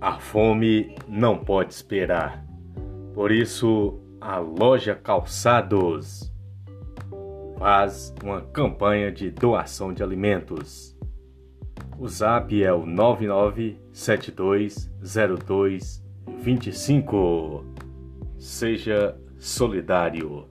A fome não pode esperar. Por isso, a loja Calçados faz uma campanha de doação de alimentos. O zap é o 99720225. Seja solidário.